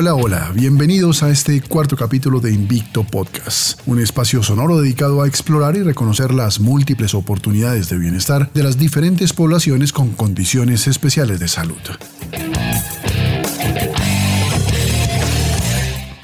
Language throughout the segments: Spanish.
Hola, hola, bienvenidos a este cuarto capítulo de Invicto Podcast, un espacio sonoro dedicado a explorar y reconocer las múltiples oportunidades de bienestar de las diferentes poblaciones con condiciones especiales de salud.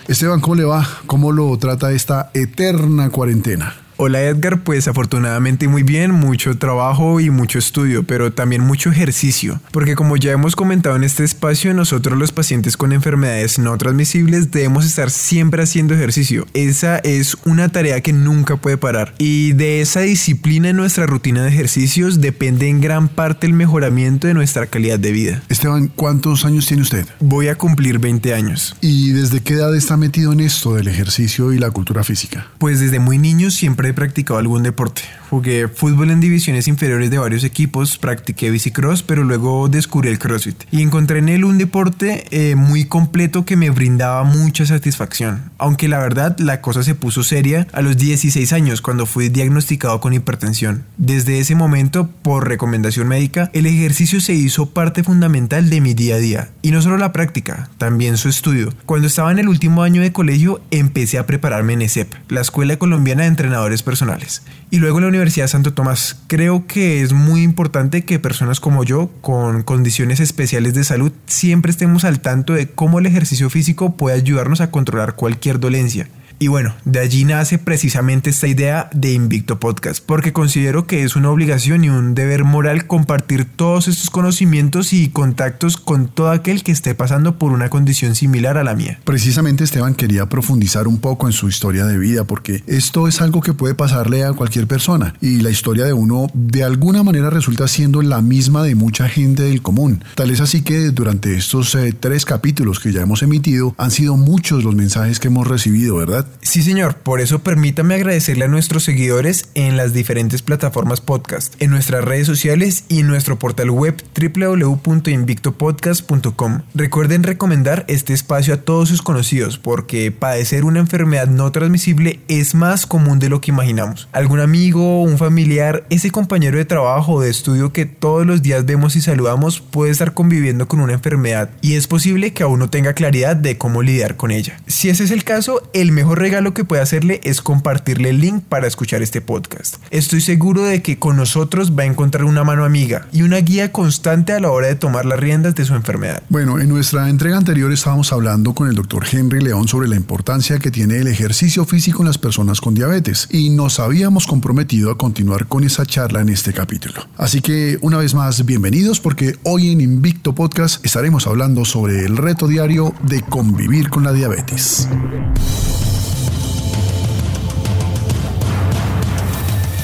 Esteban, ¿cómo le va? ¿Cómo lo trata esta eterna cuarentena? Hola Edgar, pues afortunadamente muy bien, mucho trabajo y mucho estudio, pero también mucho ejercicio, porque como ya hemos comentado en este espacio, nosotros los pacientes con enfermedades no transmisibles debemos estar siempre haciendo ejercicio. Esa es una tarea que nunca puede parar y de esa disciplina en nuestra rutina de ejercicios depende en gran parte el mejoramiento de nuestra calidad de vida. Esteban, ¿cuántos años tiene usted? Voy a cumplir 20 años. ¿Y desde qué edad está metido en esto del ejercicio y la cultura física? Pues desde muy niño siempre he practicado algún deporte. Jugué fútbol en divisiones inferiores de varios equipos, practiqué bicicross, pero luego descubrí el CrossFit. Y encontré en él un deporte eh, muy completo que me brindaba mucha satisfacción. Aunque la verdad la cosa se puso seria a los 16 años cuando fui diagnosticado con hipertensión. Desde ese momento, por recomendación médica, el ejercicio se hizo parte fundamental de mi día a día. Y no solo la práctica, también su estudio. Cuando estaba en el último año de colegio, empecé a prepararme en ESEP, la Escuela Colombiana de Entrenadores Personales. Y luego la Universidad Santo Tomás. Creo que es muy importante que personas como yo, con condiciones especiales de salud, siempre estemos al tanto de cómo el ejercicio físico puede ayudarnos a controlar cualquier dolencia. Y bueno, de allí nace precisamente esta idea de Invicto Podcast, porque considero que es una obligación y un deber moral compartir todos estos conocimientos y contactos con todo aquel que esté pasando por una condición similar a la mía. Precisamente Esteban quería profundizar un poco en su historia de vida, porque esto es algo que puede pasarle a cualquier persona y la historia de uno de alguna manera resulta siendo la misma de mucha gente del común. Tal es así que durante estos eh, tres capítulos que ya hemos emitido han sido muchos los mensajes que hemos recibido, ¿verdad? Sí, señor. Por eso permítame agradecerle a nuestros seguidores en las diferentes plataformas podcast, en nuestras redes sociales y en nuestro portal web www.invictopodcast.com. Recuerden recomendar este espacio a todos sus conocidos porque padecer una enfermedad no transmisible es más común de lo que imaginamos. Algún amigo, un familiar, ese compañero de trabajo o de estudio que todos los días vemos y saludamos puede estar conviviendo con una enfermedad y es posible que aún no tenga claridad de cómo lidiar con ella. Si ese es el caso, el mejor regalo que puede hacerle es compartirle el link para escuchar este podcast. Estoy seguro de que con nosotros va a encontrar una mano amiga y una guía constante a la hora de tomar las riendas de su enfermedad. Bueno, en nuestra entrega anterior estábamos hablando con el doctor Henry León sobre la importancia que tiene el ejercicio físico en las personas con diabetes y nos habíamos comprometido a continuar con esa charla en este capítulo. Así que una vez más, bienvenidos porque hoy en Invicto Podcast estaremos hablando sobre el reto diario de convivir con la diabetes.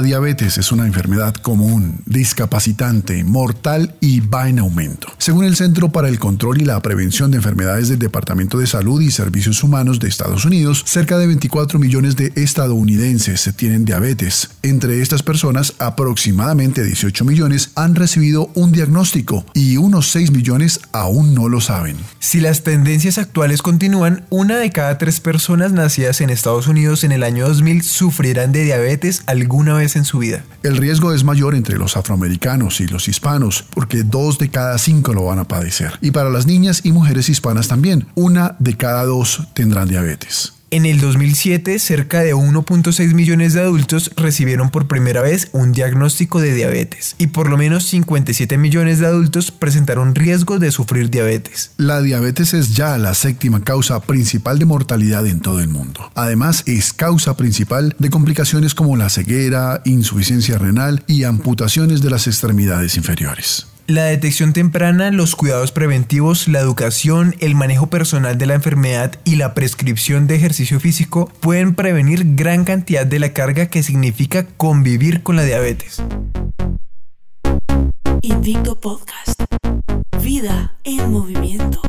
Diabetes es una enfermedad común, discapacitante, mortal y va en aumento. Según el Centro para el Control y la Prevención de Enfermedades del Departamento de Salud y Servicios Humanos de Estados Unidos, cerca de 24 millones de estadounidenses tienen diabetes. Entre estas personas, aproximadamente 18 millones han recibido un diagnóstico y unos 6 millones aún no lo saben. Si las tendencias actuales continúan, una de cada tres personas nacidas en Estados Unidos en el año 2000 sufrirán de diabetes alguna una en su vida. El riesgo es mayor entre los afroamericanos y los hispanos, porque dos de cada cinco lo van a padecer. Y para las niñas y mujeres hispanas también, una de cada dos tendrán diabetes. En el 2007, cerca de 1.6 millones de adultos recibieron por primera vez un diagnóstico de diabetes y por lo menos 57 millones de adultos presentaron riesgo de sufrir diabetes. La diabetes es ya la séptima causa principal de mortalidad en todo el mundo. Además, es causa principal de complicaciones como la ceguera, insuficiencia renal y amputaciones de las extremidades inferiores. La detección temprana, los cuidados preventivos, la educación, el manejo personal de la enfermedad y la prescripción de ejercicio físico pueden prevenir gran cantidad de la carga que significa convivir con la diabetes. Invicto Podcast. Vida en movimiento.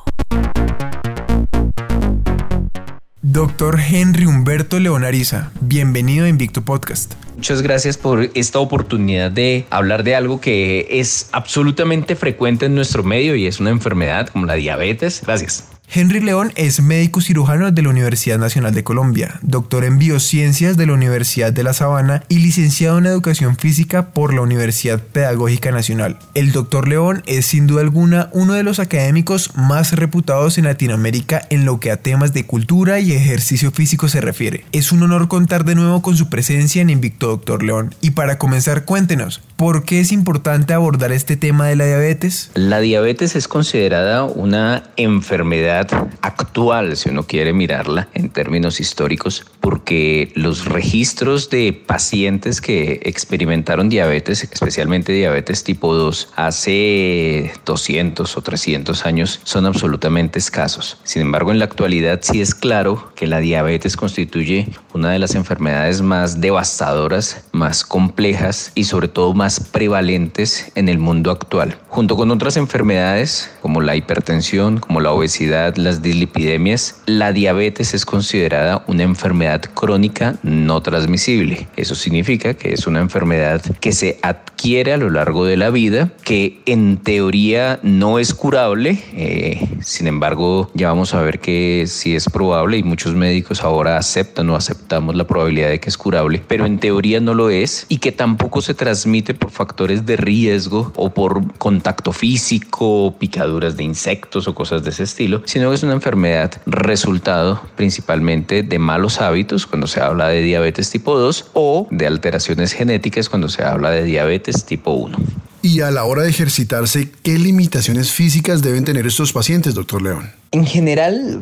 Doctor Henry Humberto Leonariza, bienvenido a Invicto Podcast. Muchas gracias por esta oportunidad de hablar de algo que es absolutamente frecuente en nuestro medio y es una enfermedad como la diabetes. Gracias. Henry León es médico cirujano de la Universidad Nacional de Colombia, doctor en biociencias de la Universidad de La Sabana y licenciado en educación física por la Universidad Pedagógica Nacional. El doctor León es sin duda alguna uno de los académicos más reputados en Latinoamérica en lo que a temas de cultura y ejercicio físico se refiere. Es un honor contar de nuevo con su presencia en Invicto Doctor León. Y para comenzar, cuéntenos, ¿por qué es importante abordar este tema de la diabetes? La diabetes es considerada una enfermedad actual, si uno quiere mirarla en términos históricos, porque los registros de pacientes que experimentaron diabetes, especialmente diabetes tipo 2, hace 200 o 300 años son absolutamente escasos. Sin embargo, en la actualidad sí es claro que la diabetes constituye una de las enfermedades más devastadoras, más complejas y sobre todo más prevalentes en el mundo actual. Junto con otras enfermedades como la hipertensión, como la obesidad, las dislipidemias, la diabetes es considerada una enfermedad crónica no transmisible. Eso significa que es una enfermedad que se adquiere a lo largo de la vida, que en teoría no es curable, eh, sin embargo ya vamos a ver que sí es probable y muchos médicos ahora aceptan o aceptamos la probabilidad de que es curable, pero en teoría no lo es y que tampoco se transmite por factores de riesgo o por contacto físico, picaduras de insectos o cosas de ese estilo, sino que es una enfermedad resultado principalmente de malos hábitos cuando se habla de diabetes tipo 2 o de alteraciones genéticas cuando se habla de diabetes tipo 1. Y a la hora de ejercitarse, ¿qué limitaciones físicas deben tener estos pacientes, doctor León? En general,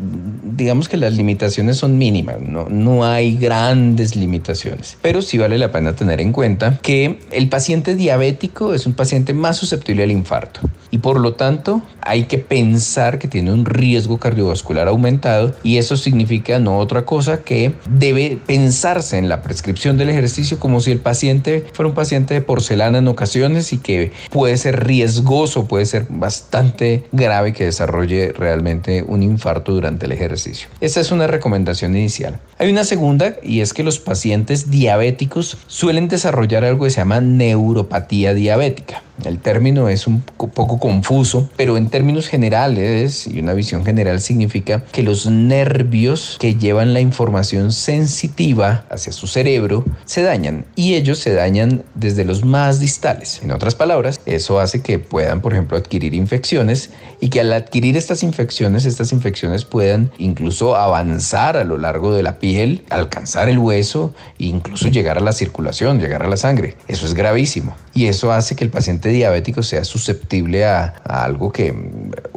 digamos que las limitaciones son mínimas, no, no hay grandes limitaciones, pero sí vale la pena tener en cuenta que el paciente diabético es un paciente más susceptible al infarto y por lo tanto hay que pensar que tiene un riesgo cardiovascular aumentado y eso significa no otra cosa que debe pensarse en la prescripción del ejercicio como si el paciente fuera un paciente de porcelana en ocasiones y que puede ser riesgoso, puede ser bastante grave que desarrolle realmente un infarto durante el ejercicio. Esta es una recomendación inicial. Hay una segunda y es que los pacientes diabéticos suelen desarrollar algo que se llama neuropatía diabética. El término es un poco confuso, pero en términos generales y una visión general significa que los nervios que llevan la información sensitiva hacia su cerebro se dañan y ellos se dañan desde los más distales. En otras palabras, eso hace que puedan, por ejemplo, adquirir infecciones y que al adquirir estas infecciones, estas infecciones puedan incluso avanzar a lo largo de la piel, alcanzar el hueso e incluso llegar a la circulación, llegar a la sangre. Eso es gravísimo y eso hace que el paciente diabético sea susceptible a, algo que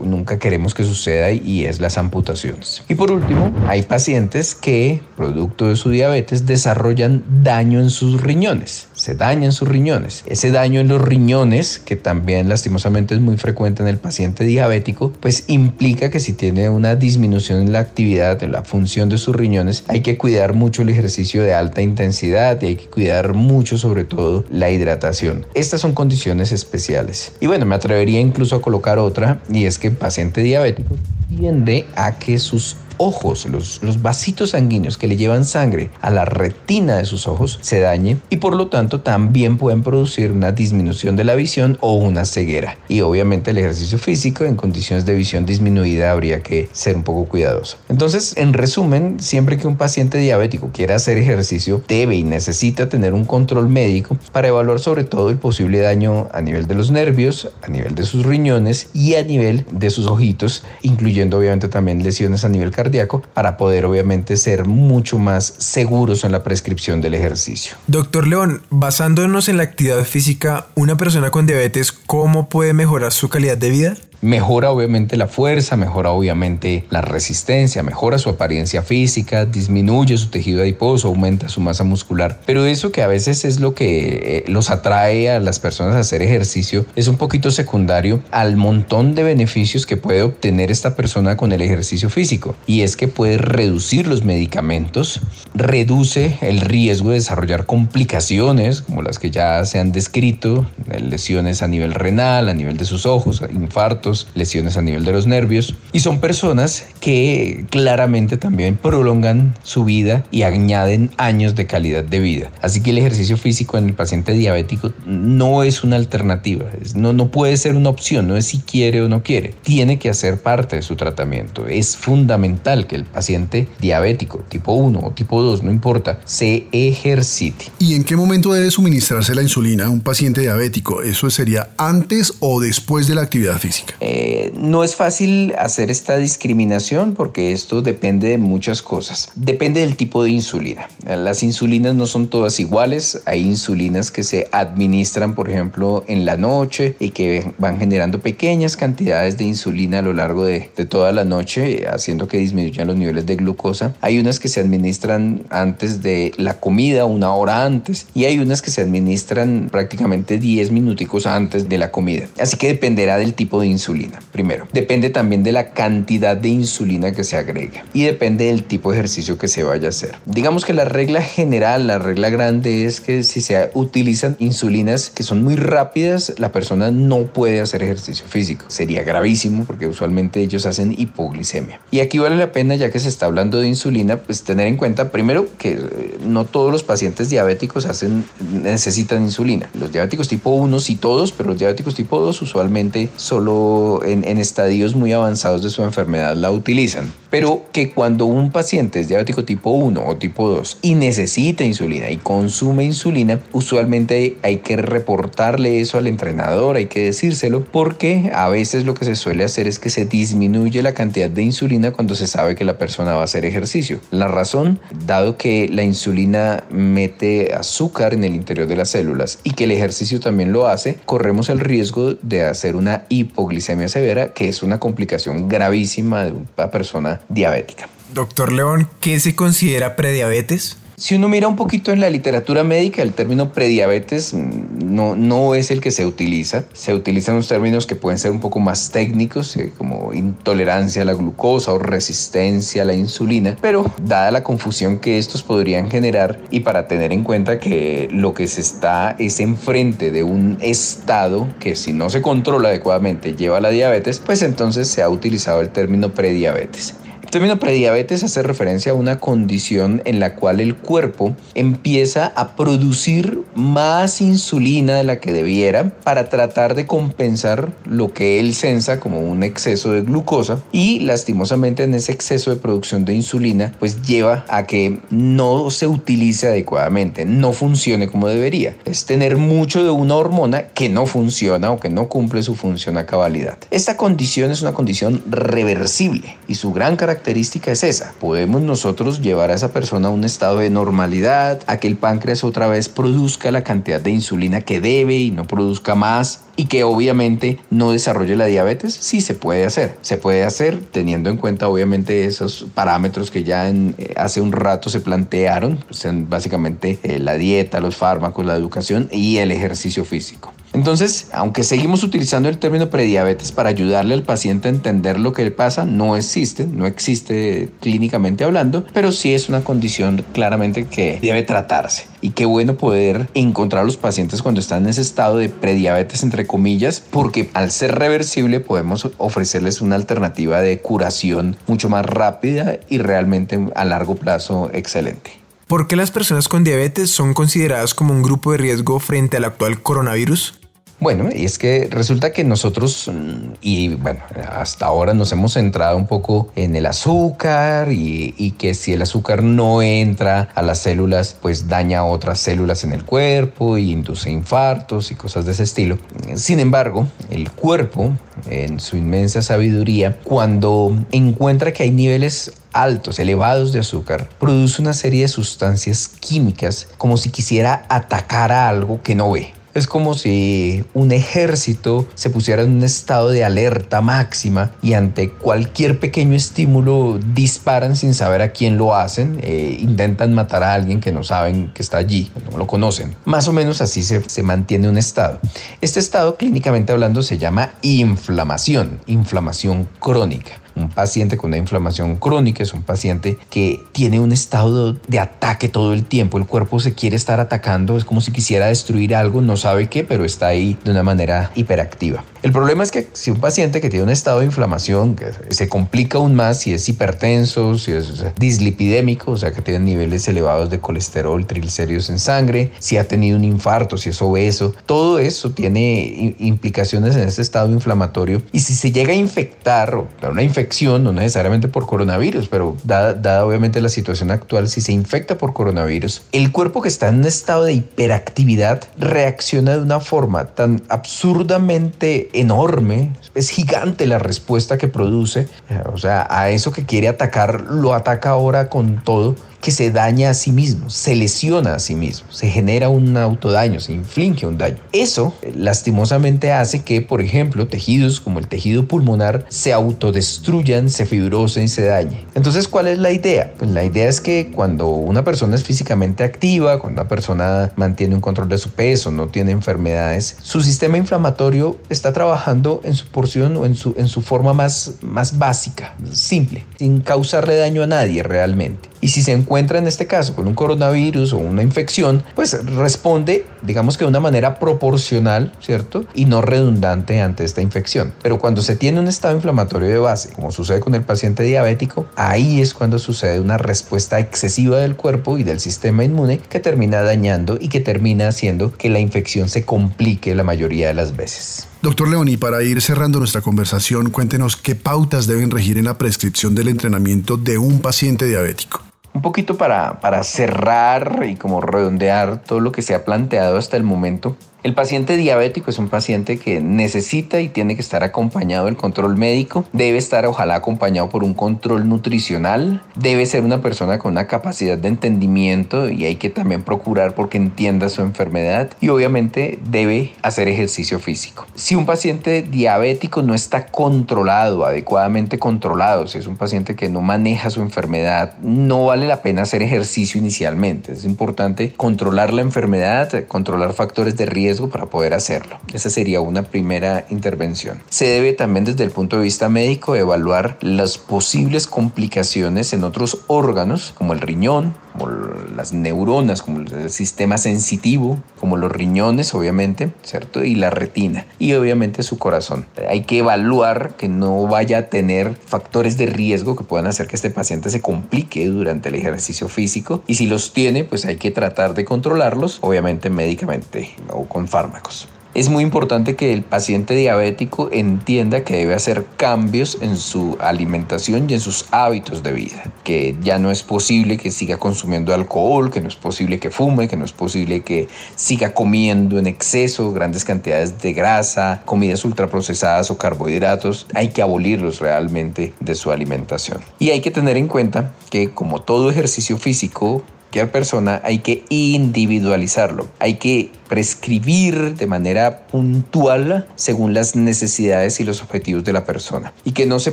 nunca queremos que suceda y es las amputaciones. Y por último, hay pacientes que, producto de su diabetes, desarrollan daño en sus riñones. Se dañan sus riñones. Ese daño en los riñones, que también lastimosamente es muy frecuente en el paciente diabético, pues implica que si tiene una disminución en la actividad, de la función de sus riñones, hay que cuidar mucho el ejercicio de alta intensidad y hay que cuidar mucho sobre todo la hidratación. Estas son condiciones especiales. Y bueno, me atrevería incluso a colocar otra y es que el paciente diabético tiende a que sus ojos, los, los vasitos sanguíneos que le llevan sangre a la retina de sus ojos se dañe y por lo tanto también pueden producir una disminución de la visión o una ceguera. Y obviamente el ejercicio físico en condiciones de visión disminuida habría que ser un poco cuidadoso. Entonces, en resumen, siempre que un paciente diabético quiera hacer ejercicio, debe y necesita tener un control médico para evaluar sobre todo el posible daño a nivel de los nervios, a nivel de sus riñones y a nivel de sus ojitos, incluyendo obviamente también lesiones a nivel cardíaco, para poder obviamente ser mucho más seguros en la prescripción del ejercicio. Doctor León, basándonos en la actividad física, una persona con diabetes, ¿cómo puede mejorar su calidad de vida? Mejora obviamente la fuerza, mejora obviamente la resistencia, mejora su apariencia física, disminuye su tejido adiposo, aumenta su masa muscular. Pero eso que a veces es lo que eh, los atrae a las personas a hacer ejercicio es un poquito secundario al montón de beneficios que puede obtener esta persona con el ejercicio físico. Y es que puede reducir los medicamentos, reduce el riesgo de desarrollar complicaciones como las que ya se han descrito, lesiones a nivel renal, a nivel de sus ojos, infarto lesiones a nivel de los nervios y son personas que claramente también prolongan su vida y añaden años de calidad de vida. Así que el ejercicio físico en el paciente diabético no es una alternativa, no, no puede ser una opción, no es si quiere o no quiere, tiene que hacer parte de su tratamiento. Es fundamental que el paciente diabético tipo 1 o tipo 2, no importa, se ejercite. ¿Y en qué momento debe suministrarse la insulina a un paciente diabético? ¿Eso sería antes o después de la actividad física? Eh, no es fácil hacer esta discriminación porque esto depende de muchas cosas. Depende del tipo de insulina. Las insulinas no son todas iguales. Hay insulinas que se administran, por ejemplo, en la noche y que van generando pequeñas cantidades de insulina a lo largo de, de toda la noche, haciendo que disminuyan los niveles de glucosa. Hay unas que se administran antes de la comida, una hora antes, y hay unas que se administran prácticamente 10 minuticos antes de la comida. Así que dependerá del tipo de insulina primero. Depende también de la cantidad de insulina que se agrega y depende del tipo de ejercicio que se vaya a hacer. Digamos que la regla general, la regla grande es que si se utilizan insulinas que son muy rápidas, la persona no puede hacer ejercicio físico. Sería gravísimo porque usualmente ellos hacen hipoglicemia. Y aquí vale la pena, ya que se está hablando de insulina, pues tener en cuenta primero que eh, no todos los pacientes diabéticos hacen, necesitan insulina. Los diabéticos tipo 1 sí todos, pero los diabéticos tipo 2 usualmente solo en, estadios muy avanzados de su enfermedad la utilizan. Pero que cuando un paciente es diabético tipo 1 o tipo 2 y necesita insulina y consume insulina, usualmente hay que reportarle eso al entrenador, hay que decírselo, porque a veces lo que se suele hacer es que se disminuye la cantidad de insulina cuando se sabe que la persona va a hacer ejercicio. La razón, dado que la insulina mete azúcar en el interior de las células y que el ejercicio también lo hace, corremos el riesgo de hacer una hipoglicemia glicemia severa, que es una complicación gravísima de una persona diabética. Doctor León, ¿qué se considera prediabetes? Si uno mira un poquito en la literatura médica, el término prediabetes mm, no, no es el que se utiliza. Se utilizan unos términos que pueden ser un poco más técnicos, eh, como intolerancia a la glucosa o resistencia a la insulina, pero dada la confusión que estos podrían generar y para tener en cuenta que lo que se está es enfrente de un estado que si no se controla adecuadamente lleva a la diabetes, pues entonces se ha utilizado el término prediabetes. El término prediabetes hace referencia a una condición en la cual el cuerpo empieza a producir más insulina de la que debiera para tratar de compensar lo que él sensa como un exceso de glucosa y lastimosamente en ese exceso de producción de insulina pues lleva a que no se utilice adecuadamente, no funcione como debería. Es tener mucho de una hormona que no funciona o que no cumple su función a cabalidad. Esta condición es una condición reversible y su gran característica característica es esa. Podemos nosotros llevar a esa persona a un estado de normalidad, a que el páncreas otra vez produzca la cantidad de insulina que debe y no produzca más y que obviamente no desarrolle la diabetes, sí se puede hacer. Se puede hacer teniendo en cuenta obviamente esos parámetros que ya eh, hace un rato se plantearon, básicamente eh, la dieta, los fármacos, la educación y el ejercicio físico. Entonces, aunque seguimos utilizando el término prediabetes para ayudarle al paciente a entender lo que le pasa, no existe, no existe clínicamente hablando, pero sí es una condición claramente que debe tratarse. Y qué bueno poder encontrar a los pacientes cuando están en ese estado de prediabetes, entre comillas, porque al ser reversible podemos ofrecerles una alternativa de curación mucho más rápida y realmente a largo plazo excelente. ¿Por qué las personas con diabetes son consideradas como un grupo de riesgo frente al actual coronavirus? Bueno, y es que resulta que nosotros, mm, y bueno, hasta ahora nos hemos centrado un poco en el azúcar y, y, que si el azúcar no entra a las células, pues daña otras células en el cuerpo y induce infartos y cosas de ese estilo. Sin embargo, el cuerpo, en su inmensa sabiduría, cuando encuentra que hay niveles altos, elevados de azúcar, produce una serie de sustancias químicas como si quisiera atacar a algo que no ve. Es como si un ejército se pusiera en un estado de alerta máxima y ante cualquier pequeño estímulo disparan sin saber a quién lo hacen, eh, intentan matar a alguien que no saben que está allí, no lo conocen. Más o menos así se, se mantiene un estado. Este estado clínicamente hablando se llama inflamación, inflamación crónica. Un paciente con una inflamación crónica es un paciente que tiene un estado de ataque todo el tiempo. El cuerpo se quiere estar atacando, es como si quisiera destruir algo, no sabe qué, pero está ahí de una manera hiperactiva. El problema es que si un paciente que tiene un estado de inflamación que se complica aún más si es hipertenso, si es dislipidémico, o sea que tiene niveles elevados de colesterol, triglicéridos en sangre, si ha tenido un infarto, si es obeso, todo eso tiene implicaciones en ese estado inflamatorio. Y si se llega a infectar o una infección, no necesariamente por coronavirus, pero dada, dada obviamente la situación actual, si se infecta por coronavirus, el cuerpo que está en un estado de hiperactividad reacciona de una forma tan absurdamente enorme, es gigante la respuesta que produce, o sea, a eso que quiere atacar, lo ataca ahora con todo que se daña a sí mismo, se lesiona a sí mismo, se genera un autodaño, se inflige un daño. Eso lastimosamente hace que, por ejemplo, tejidos como el tejido pulmonar se autodestruyan, se fibrosen se dañen. Entonces, ¿cuál es la idea? Pues la idea es que cuando una persona es físicamente activa, cuando una persona mantiene un control de su peso, no tiene enfermedades, su sistema inflamatorio está trabajando en su porción o en su, en su forma más, más básica, simple, sin causarle daño a nadie realmente. Y si se encuentra en este caso con un coronavirus o una infección, pues responde, digamos que de una manera proporcional, ¿cierto? Y no redundante ante esta infección. Pero cuando se tiene un estado inflamatorio de base, como sucede con el paciente diabético, ahí es cuando sucede una respuesta excesiva del cuerpo y del sistema inmune que termina dañando y que termina haciendo que la infección se complique la mayoría de las veces. Doctor Leoni, para ir cerrando nuestra conversación, cuéntenos qué pautas deben regir en la prescripción del entrenamiento de un paciente diabético. Un poquito para, para cerrar y como redondear todo lo que se ha planteado hasta el momento, el paciente diabético es un paciente que necesita y tiene que estar acompañado del control médico, debe estar ojalá acompañado por un control nutricional, debe ser una persona con una capacidad de entendimiento y hay que también procurar porque entienda su enfermedad y obviamente debe hacer ejercicio físico. Si un paciente diabético no está controlado, adecuadamente controlado, si es un paciente que no maneja su enfermedad, no vale la pena hacer ejercicio inicialmente. Es importante controlar la enfermedad, controlar factores de riesgo para poder hacerlo. Esa sería una primera intervención. Se debe también desde el punto de vista médico evaluar las posibles complicaciones en otros órganos como el riñón, como las neuronas, como el sistema sensitivo, como los riñones, obviamente, ¿cierto? Y la retina. Y obviamente su corazón. Hay que evaluar que no vaya a tener factores de riesgo que puedan hacer que este paciente se complique durante el ejercicio físico. Y si los tiene, pues hay que tratar de controlarlos, obviamente médicamente o con fármacos. Es muy importante que el paciente diabético entienda que debe hacer cambios en su alimentación y en sus hábitos de vida, que ya no es posible que siga consumiendo alcohol, que no es posible que fume, que no es posible que siga comiendo en exceso grandes cantidades de grasa, comidas ultraprocesadas o carbohidratos. Hay que abolirlos realmente de su alimentación. Y hay que tener en cuenta que como todo ejercicio físico, cualquier persona hay que individualizarlo, hay que prescribir de manera puntual según las necesidades y los objetivos de la persona. Y que no se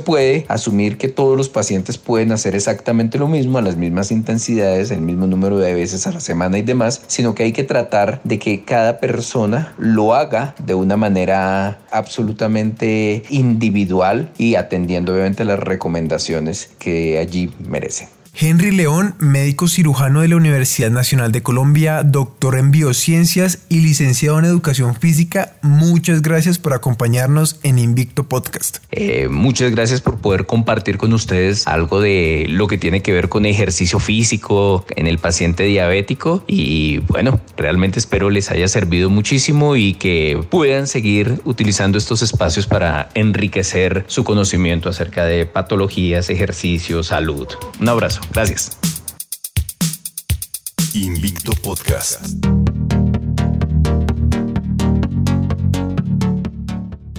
puede asumir que todos los pacientes pueden hacer exactamente lo mismo a las mismas intensidades, el mismo número de veces a la semana y demás, sino que hay que tratar de que cada persona lo haga de una manera absolutamente individual y atendiendo obviamente las recomendaciones que allí merecen. Henry León, médico cirujano de la Universidad Nacional de Colombia, doctor en biociencias y licenciado en educación física, muchas gracias por acompañarnos en Invicto Podcast. Eh, muchas gracias por poder compartir con ustedes algo de lo que tiene que ver con ejercicio físico en el paciente diabético y bueno, realmente espero les haya servido muchísimo y que puedan seguir utilizando estos espacios para enriquecer su conocimiento acerca de patologías, ejercicio, salud. Un abrazo. Gracias. Invicto Podcast.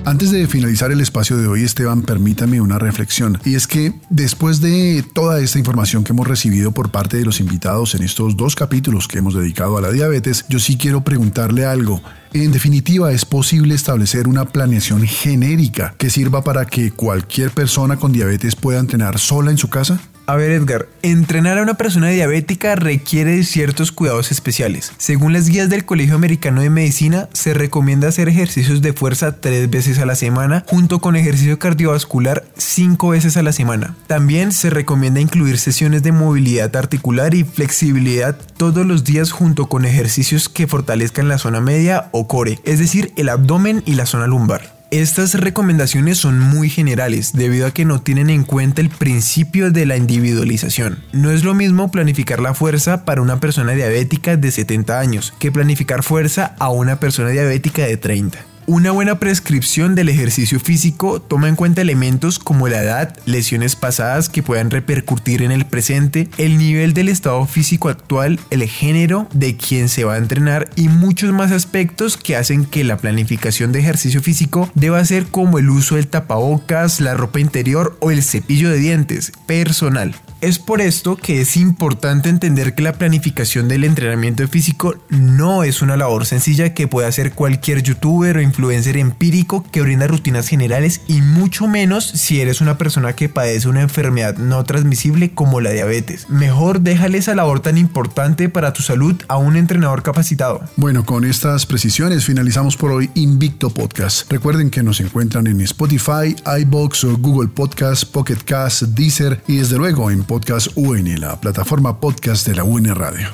Antes de finalizar el espacio de hoy, Esteban, permítame una reflexión. Y es que después de toda esta información que hemos recibido por parte de los invitados en estos dos capítulos que hemos dedicado a la diabetes, yo sí quiero preguntarle algo. En definitiva, ¿es posible establecer una planeación genérica que sirva para que cualquier persona con diabetes pueda entrenar sola en su casa? A ver Edgar, entrenar a una persona diabética requiere de ciertos cuidados especiales. Según las guías del Colegio Americano de Medicina, se recomienda hacer ejercicios de fuerza tres veces a la semana junto con ejercicio cardiovascular cinco veces a la semana. También se recomienda incluir sesiones de movilidad articular y flexibilidad todos los días junto con ejercicios que fortalezcan la zona media o core, es decir, el abdomen y la zona lumbar. Estas recomendaciones son muy generales debido a que no tienen en cuenta el principio de la individualización. No es lo mismo planificar la fuerza para una persona diabética de 70 años que planificar fuerza a una persona diabética de 30. Una buena prescripción del ejercicio físico toma en cuenta elementos como la edad, lesiones pasadas que puedan repercutir en el presente, el nivel del estado físico actual, el género de quien se va a entrenar y muchos más aspectos que hacen que la planificación de ejercicio físico deba ser como el uso del tapabocas, la ropa interior o el cepillo de dientes personal. Es por esto que es importante entender que la planificación del entrenamiento físico no es una labor sencilla que puede hacer cualquier youtuber o influencer empírico que brinda rutinas generales y mucho menos si eres una persona que padece una enfermedad no transmisible como la diabetes. Mejor déjale esa labor tan importante para tu salud a un entrenador capacitado. Bueno, con estas precisiones finalizamos por hoy Invicto Podcast. Recuerden que nos encuentran en Spotify, iBox, Google Podcast, Pocket Cast, Deezer y desde luego en Podcast UN, la plataforma podcast de la UN Radio.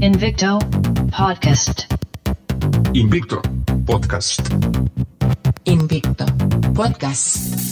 Invicto Podcast. Invicto Podcast. Invicto Podcast.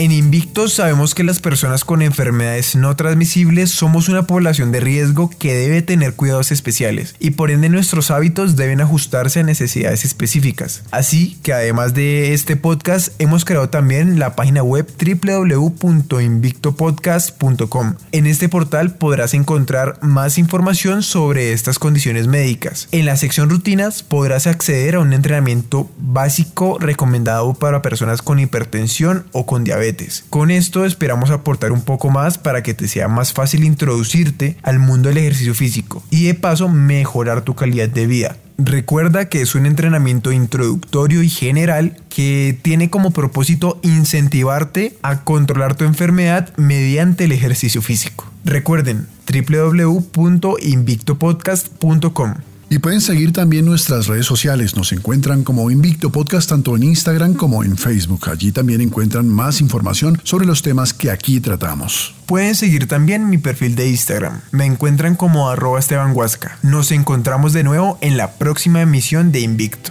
En Invictos sabemos que las personas con enfermedades no transmisibles somos una población de riesgo que debe tener cuidados especiales y por ende nuestros hábitos deben ajustarse a necesidades específicas. Así que además de este podcast hemos creado también la página web www.invictopodcast.com. En este portal podrás encontrar más información sobre estas condiciones médicas. En la sección rutinas podrás acceder a un entrenamiento básico recomendado para personas con hipertensión o con diabetes con esto esperamos aportar un poco más para que te sea más fácil introducirte al mundo del ejercicio físico y de paso mejorar tu calidad de vida. Recuerda que es un entrenamiento introductorio y general que tiene como propósito incentivarte a controlar tu enfermedad mediante el ejercicio físico. Recuerden www.invictopodcast.com. Y pueden seguir también nuestras redes sociales. Nos encuentran como Invicto Podcast tanto en Instagram como en Facebook. Allí también encuentran más información sobre los temas que aquí tratamos. Pueden seguir también mi perfil de Instagram. Me encuentran como arroba Esteban Huasca. Nos encontramos de nuevo en la próxima emisión de Invicto.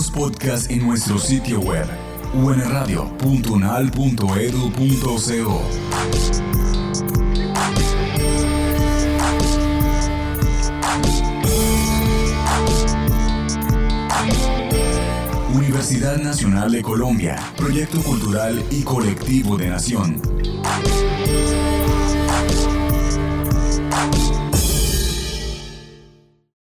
otros podcasts en nuestro sitio web unradio.unal.edu.co. Universidad Nacional de Colombia, Proyecto Cultural y Colectivo de Nación.